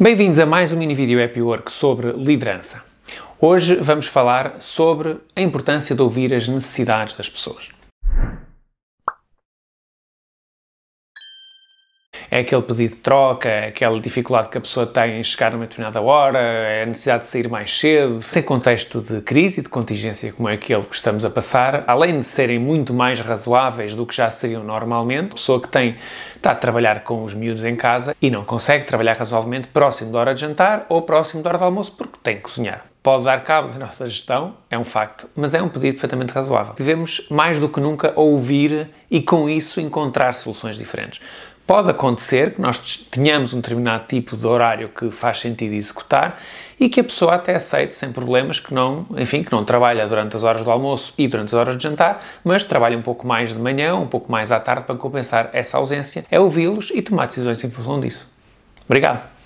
Bem-vindos a mais um mini vídeo Happy Work sobre liderança. Hoje vamos falar sobre a importância de ouvir as necessidades das pessoas. É aquele pedido de troca, é aquela dificuldade que a pessoa tem em chegar numa determinada hora, é a necessidade de sair mais cedo. Tem contexto de crise e de contingência como é aquele que estamos a passar, além de serem muito mais razoáveis do que já seriam normalmente, a pessoa que tem está a trabalhar com os miúdos em casa e não consegue trabalhar razoavelmente próximo da hora de jantar ou próximo da hora de almoço porque tem que cozinhar pode dar cabo da nossa gestão, é um facto, mas é um pedido perfeitamente razoável. Devemos, mais do que nunca, ouvir e, com isso, encontrar soluções diferentes. Pode acontecer que nós tenhamos um determinado tipo de horário que faz sentido executar e que a pessoa até aceite sem problemas que não, enfim, que não trabalha durante as horas do almoço e durante as horas de jantar, mas trabalha um pouco mais de manhã, um pouco mais à tarde para compensar essa ausência. É ouvi-los e tomar decisões em função disso. Obrigado.